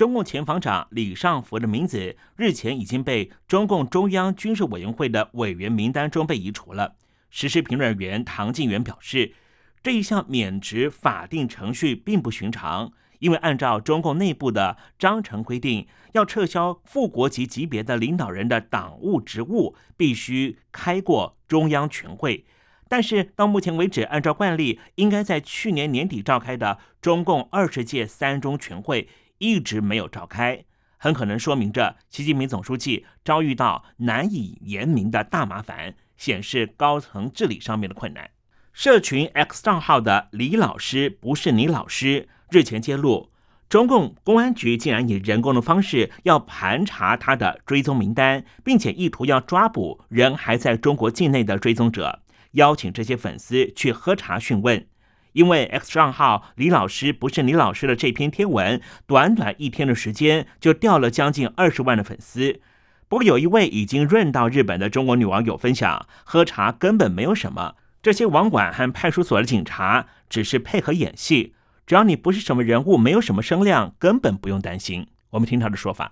中共前防长李尚福的名字日前已经被中共中央军事委员会的委员名单中被移除了。时事评论员唐静元表示，这一项免职法定程序并不寻常，因为按照中共内部的章程规定，要撤销副国级级别的领导人的党务职务，必须开过中央全会。但是到目前为止，按照惯例，应该在去年年底召开的中共二十届三中全会一直没有召开，很可能说明着习近平总书记遭遇到难以言明的大麻烦，显示高层治理上面的困难。社群 X 账号的李老师不是你老师，日前揭露，中共公安局竟然以人工的方式要盘查他的追踪名单，并且意图要抓捕人还在中国境内的追踪者。邀请这些粉丝去喝茶询问，因为 X 账号李老师不是李老师的这篇贴文，短短一天的时间就掉了将近二十万的粉丝。不过有一位已经润到日本的中国女网友分享，喝茶根本没有什么，这些网管和派出所的警察只是配合演戏，只要你不是什么人物，没有什么声量，根本不用担心。我们听他的说法。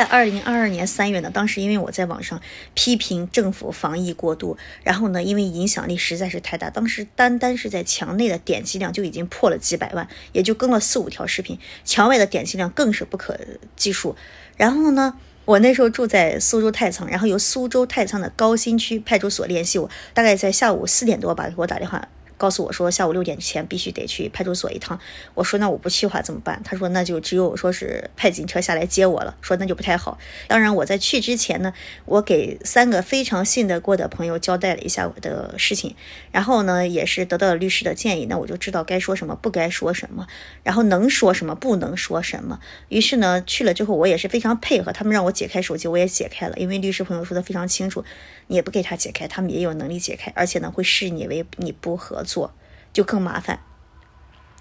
在二零二二年三月呢，当时因为我在网上批评政府防疫过度，然后呢，因为影响力实在是太大，当时单单是在墙内的点击量就已经破了几百万，也就更了四五条视频，墙外的点击量更是不可计数。然后呢，我那时候住在苏州太仓，然后由苏州太仓的高新区派出所联系我，大概在下午四点多吧，给我打电话。告诉我说下午六点之前必须得去派出所一趟。我说那我不去的话怎么办？他说那就只有说是派警车下来接我了。说那就不太好。当然我在去之前呢，我给三个非常信得过的朋友交代了一下我的事情，然后呢也是得到了律师的建议，那我就知道该说什么，不该说什么，然后能说什么，不能说什么。于是呢去了之后，我也是非常配合，他们让我解开手机，我也解开了，因为律师朋友说的非常清楚，你也不给他解开，他们也有能力解开，而且呢会视你为你不合。做就更麻烦。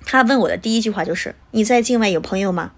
他问我的第一句话就是：“你在境外有朋友吗？”“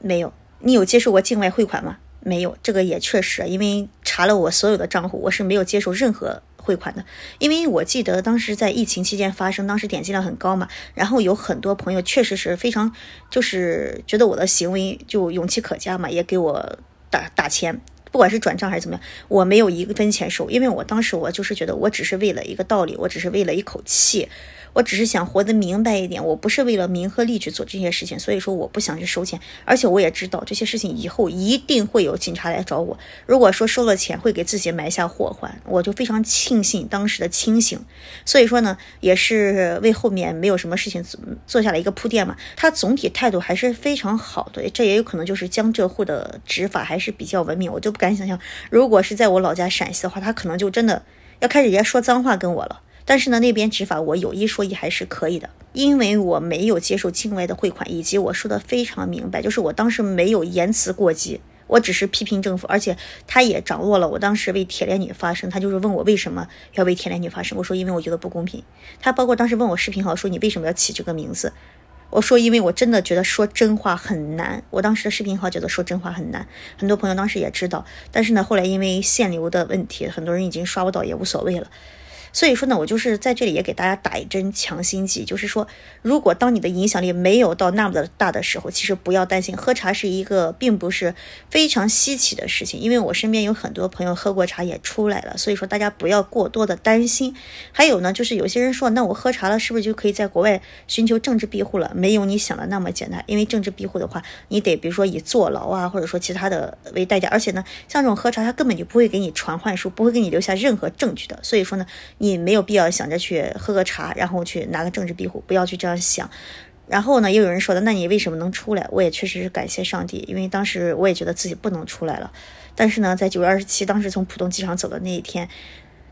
没有。”“你有接受过境外汇款吗？”“没有。”这个也确实，因为查了我所有的账户，我是没有接受任何汇款的。因为我记得当时在疫情期间发生，当时点击量很高嘛，然后有很多朋友确实是非常，就是觉得我的行为就勇气可嘉嘛，也给我打打钱。不管是转账还是怎么样，我没有一分钱收，因为我当时我就是觉得我只是为了一个道理，我只是为了一口气。我只是想活得明白一点，我不是为了名和利去做这些事情，所以说我不想去收钱，而且我也知道这些事情以后一定会有警察来找我。如果说收了钱会给自己埋下祸患，我就非常庆幸当时的清醒。所以说呢，也是为后面没有什么事情做做下了一个铺垫嘛。他总体态度还是非常好的，这也有可能就是江浙沪的执法还是比较文明。我就不敢想象，如果是在我老家陕西的话，他可能就真的要开始也说脏话跟我了。但是呢，那边执法我有一说一还是可以的，因为我没有接受境外的汇款，以及我说的非常明白，就是我当时没有言辞过激，我只是批评政府，而且他也掌握了我当时为铁链女发声，他就是问我为什么要为铁链女发声，我说因为我觉得不公平。他包括当时问我视频号说你为什么要起这个名字，我说因为我真的觉得说真话很难，我当时的视频号觉得说真话很难，很多朋友当时也知道，但是呢，后来因为限流的问题，很多人已经刷不到，也无所谓了。所以说呢，我就是在这里也给大家打一针强心剂，就是说，如果当你的影响力没有到那么的大的时候，其实不要担心，喝茶是一个并不是非常稀奇的事情，因为我身边有很多朋友喝过茶也出来了，所以说大家不要过多的担心。还有呢，就是有些人说，那我喝茶了，是不是就可以在国外寻求政治庇护了？没有你想的那么简单，因为政治庇护的话，你得比如说以坐牢啊，或者说其他的为代价，而且呢，像这种喝茶，他根本就不会给你传唤书，不会给你留下任何证据的，所以说呢。你没有必要想着去喝个茶，然后去拿个政治庇护，不要去这样想。然后呢，又有人说的，那你为什么能出来？我也确实是感谢上帝，因为当时我也觉得自己不能出来了。但是呢，在九月二十七，当时从浦东机场走的那一天。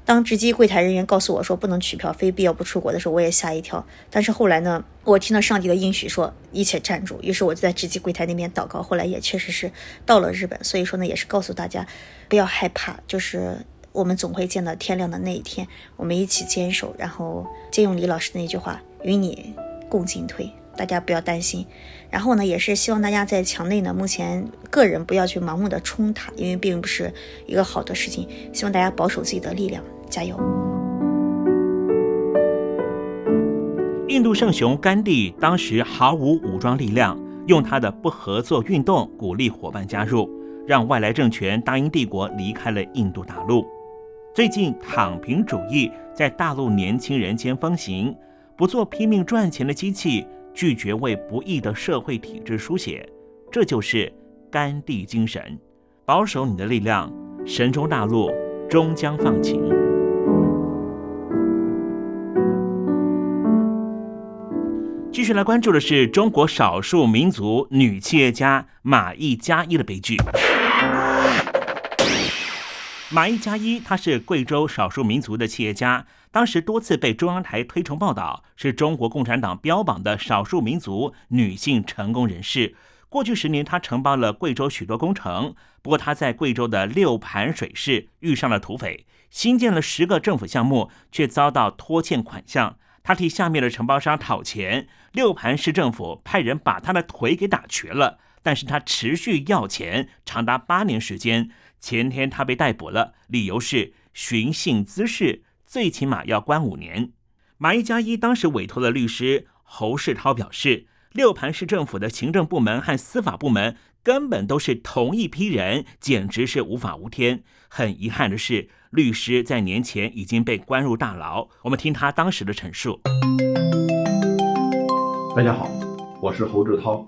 当值机柜台人员告诉我说不能取票、非必要不出国的时候，我也吓一跳。但是后来呢，我听到上帝的应许说一切站住，于是我就在值机柜台那边祷告。后来也确实是到了日本，所以说呢，也是告诉大家不要害怕，就是我们总会见到天亮的那一天，我们一起坚守，然后借用李老师的那句话，与你共进退。大家不要担心，然后呢，也是希望大家在墙内呢，目前个人不要去盲目的冲塔，因为并不是一个好的事情。希望大家保守自己的力量，加油。印度圣雄甘地当时毫无武装力量，用他的不合作运动鼓励伙伴加入，让外来政权大英帝国离开了印度大陆。最近躺平主义在大陆年轻人间风行，不做拼命赚钱的机器。拒绝为不义的社会体制书写，这就是甘地精神。保守你的力量，神州大陆终将放晴。继续来关注的是中国少数民族女企业家马一加一的悲剧。马一加一，她是贵州少数民族的企业家。当时多次被中央台推崇报道，是中国共产党标榜的少数民族女性成功人士。过去十年，她承包了贵州许多工程。不过，他在贵州的六盘水市遇上了土匪，新建了十个政府项目，却遭到拖欠款项。他替下面的承包商讨钱，六盘市政府派人把他的腿给打瘸了，但是他持续要钱，长达八年时间。前天他被逮捕了，理由是寻衅滋事。最起码要关五年。马一加一当时委托的律师侯世涛表示，六盘市政府的行政部门和司法部门根本都是同一批人，简直是无法无天。很遗憾的是，律师在年前已经被关入大牢。我们听他当时的陈述。大家好，我是侯志涛，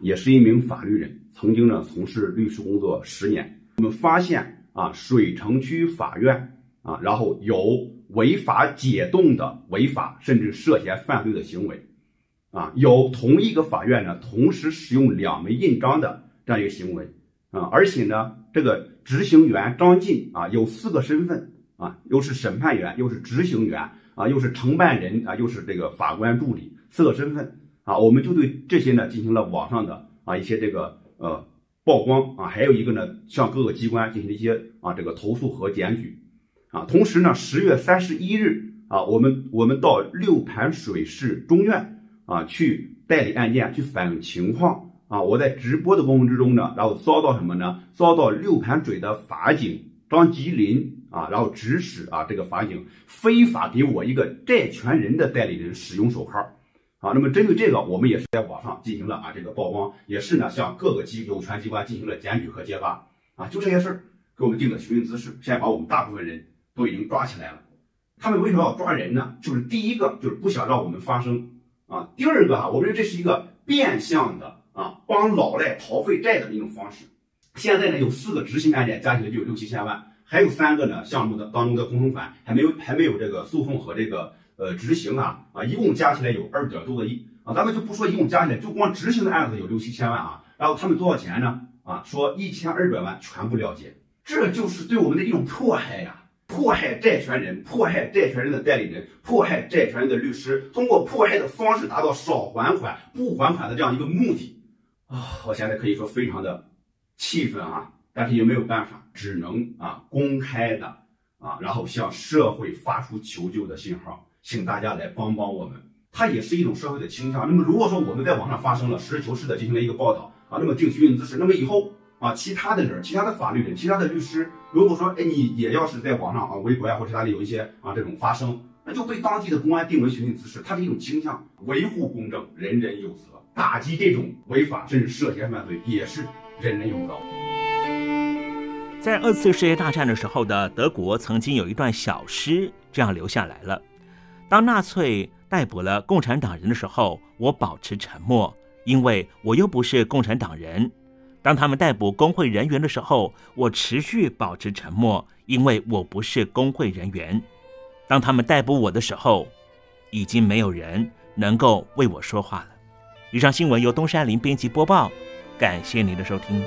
也是一名法律人，曾经呢从事律师工作十年。我们发现啊，水城区法院。啊，然后有违法解冻的违法，甚至涉嫌犯罪的行为，啊，有同一个法院呢同时使用两枚印章的这样一个行为，啊，而且呢，这个执行员张进啊有四个身份，啊，又是审判员，又是执行员，啊，又是承办人，啊，又是这个法官助理，四个身份，啊，我们就对这些呢进行了网上的啊一些这个呃曝光，啊，还有一个呢向各个机关进行一些啊这个投诉和检举。啊，同时呢，十月三十一日啊，我们我们到六盘水市中院啊去代理案件，去反映情况啊。我在直播的过程之中呢，然后遭到什么呢？遭到六盘水的法警张吉林啊，然后指使啊这个法警非法给我一个债权人的代理人使用手铐啊。那么针对这个，我们也是在网上进行了啊这个曝光，也是呢向各个机有权机关进行了检举和揭发啊。就这些事儿给我们定的询问姿势，现在把我们大部分人。都已经抓起来了，他们为什么要抓人呢？就是第一个就是不想让我们发生啊，第二个啊，我认为这是一个变相的啊帮老赖逃废债的一种方式。现在呢有四个执行案件，加起来就有六七千万，还有三个呢项目的当中的工程款还没有还没有这个诉讼和这个呃执行啊啊，一共加起来有二点多个亿啊，咱们就不说一共加起来，就光执行的案子有六七千万啊，然后他们多少钱呢？啊，说一千二百万全部了结，这就是对我们的一种迫害呀。迫害债权人，迫害债权人的代理人，迫害债权人的律师，通过迫害的方式达到少还款、不还款的这样一个目的啊！我现在可以说非常的气愤啊，但是也没有办法，只能啊公开的啊，然后向社会发出求救的信号，请大家来帮帮我们。它也是一种社会的倾向。那么如果说我们在网上发生了实事求是的进行了一个报道啊，那么定询问姿势，那么以后。啊，其他的人，其他的法律人，其他的律师，如果说，哎，你也要是在网上啊，微博呀或者哪里有一些啊这种发声，那就被当地的公安定为寻衅滋事，它是一种倾向，维护公正，人人有责，打击这种违法甚至涉嫌犯罪也是人人有责。在二次世界大战的时候的德国，曾经有一段小诗这样留下来了：当纳粹逮捕了共产党人的时候，我保持沉默，因为我又不是共产党人。当他们逮捕工会人员的时候，我持续保持沉默，因为我不是工会人员。当他们逮捕我的时候，已经没有人能够为我说话了。以上新闻由东山林编辑播报，感谢您的收听。